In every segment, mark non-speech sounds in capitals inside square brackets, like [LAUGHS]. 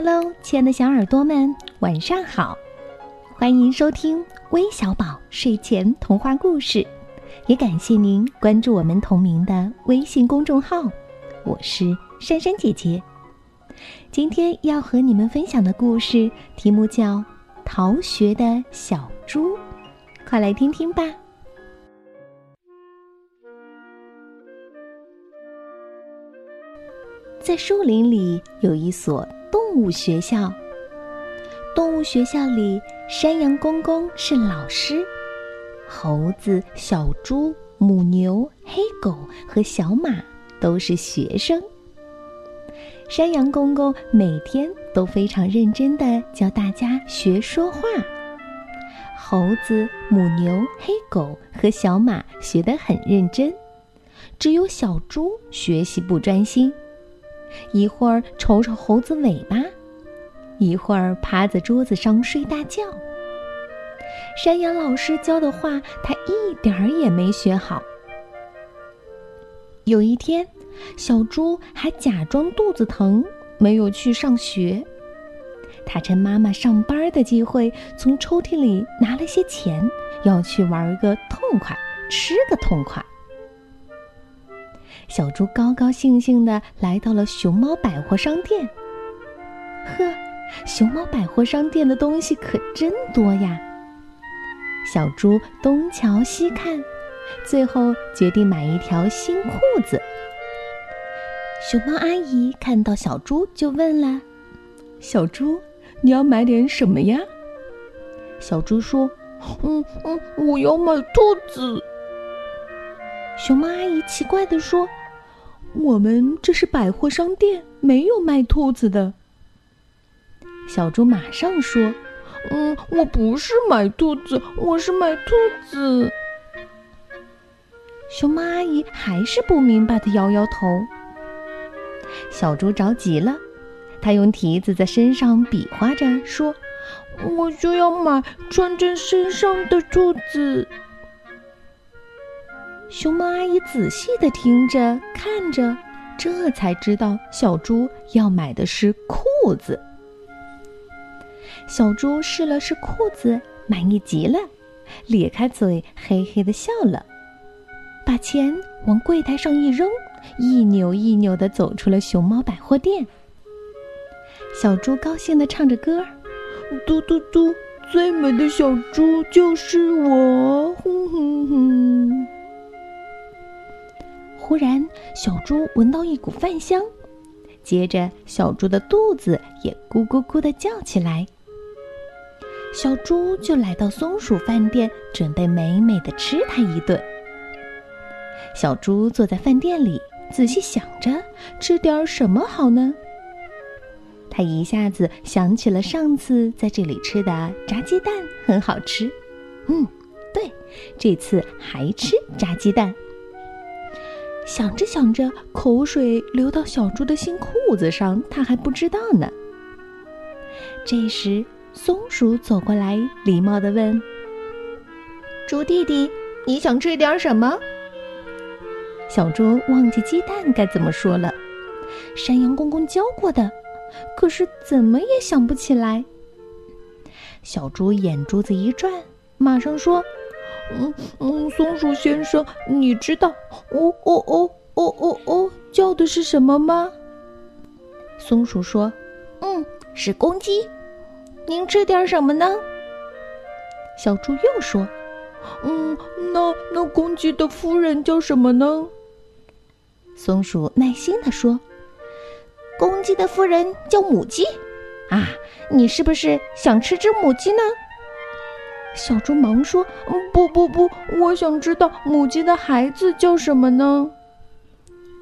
Hello，亲爱的小耳朵们，晚上好！欢迎收听微小宝睡前童话故事，也感谢您关注我们同名的微信公众号。我是珊珊姐姐，今天要和你们分享的故事题目叫《逃学的小猪》，快来听听吧。在树林里有一所物学校。动物学校里，山羊公公是老师，猴子、小猪、母牛、黑狗和小马都是学生。山羊公公每天都非常认真的教大家学说话，猴子、母牛、黑狗和小马学得很认真，只有小猪学习不专心。一会儿瞅瞅猴子尾巴，一会儿趴在桌子上睡大觉。山羊老师教的话，他一点儿也没学好。有一天，小猪还假装肚子疼，没有去上学。他趁妈妈上班的机会，从抽屉里拿了些钱，要去玩个痛快，吃个痛快。小猪高高兴兴地来到了熊猫百货商店。呵，熊猫百货商店的东西可真多呀！小猪东瞧西看，最后决定买一条新裤子。熊猫阿姨看到小猪，就问了：“小猪，你要买点什么呀？”小猪说：“嗯嗯，我要买兔子。”熊猫阿姨奇怪地说。我们这是百货商店，没有卖兔子的。小猪马上说：“嗯，我不是买兔子，我是买兔子。”熊猫阿姨还是不明白的摇摇头。小猪着急了，他用蹄子在身上比划着说：“我就要买穿在身上的兔子。”熊猫阿姨仔细的听着、看着，这才知道小猪要买的是裤子。小猪试了试裤子，满意极了，咧开嘴，嘿嘿的笑了，把钱往柜台上一扔，一扭一扭的走出了熊猫百货店。小猪高兴的唱着歌：“嘟嘟嘟，最美的小猪就是我！”哼哼哼。忽然，小猪闻到一股饭香，接着小猪的肚子也咕咕咕的叫起来。小猪就来到松鼠饭店，准备美美的吃它一顿。小猪坐在饭店里，仔细想着吃点什么好呢？他一下子想起了上次在这里吃的炸鸡蛋，很好吃。嗯，对，这次还吃炸鸡蛋。想着想着，口水流到小猪的新裤子上，他还不知道呢。这时，松鼠走过来，礼貌地问：“猪弟弟，你想吃点什么？”小猪忘记鸡蛋该怎么说了，山羊公公教过的，可是怎么也想不起来。小猪眼珠子一转，马上说。嗯嗯，松鼠先生，你知道“哦哦哦哦哦哦”叫的是什么吗？松鼠说：“嗯，是公鸡。您吃点什么呢？”小猪又说：“嗯，那那公鸡的夫人叫什么呢？”松鼠耐心的说：“公鸡的夫人叫母鸡。啊，你是不是想吃只母鸡呢？”小猪忙说：“不不不，我想知道母鸡的孩子叫什么呢？”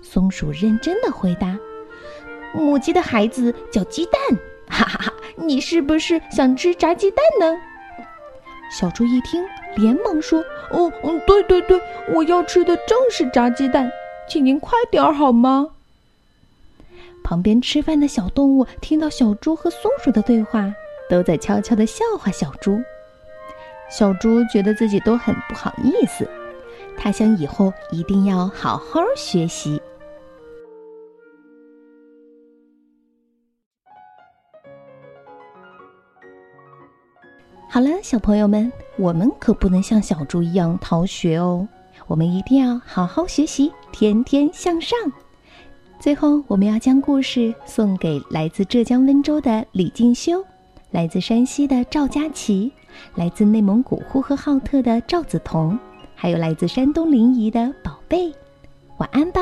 松鼠认真的回答：“母鸡的孩子叫鸡蛋。” [LAUGHS] 哈哈哈！你是不是想吃炸鸡蛋呢？小猪一听，连忙说：“哦，嗯，对对对，我要吃的正是炸鸡蛋，请您快点儿好吗？”旁边吃饭的小动物听到小猪和松鼠的对话，都在悄悄的笑话小猪。小猪觉得自己都很不好意思。他想以后一定要好好学习。好了，小朋友们，我们可不能像小猪一样逃学哦，我们一定要好好学习，天天向上。最后，我们要将故事送给来自浙江温州的李静修，来自山西的赵佳琪。来自内蒙古呼和浩特的赵子彤，还有来自山东临沂的宝贝。晚安吧。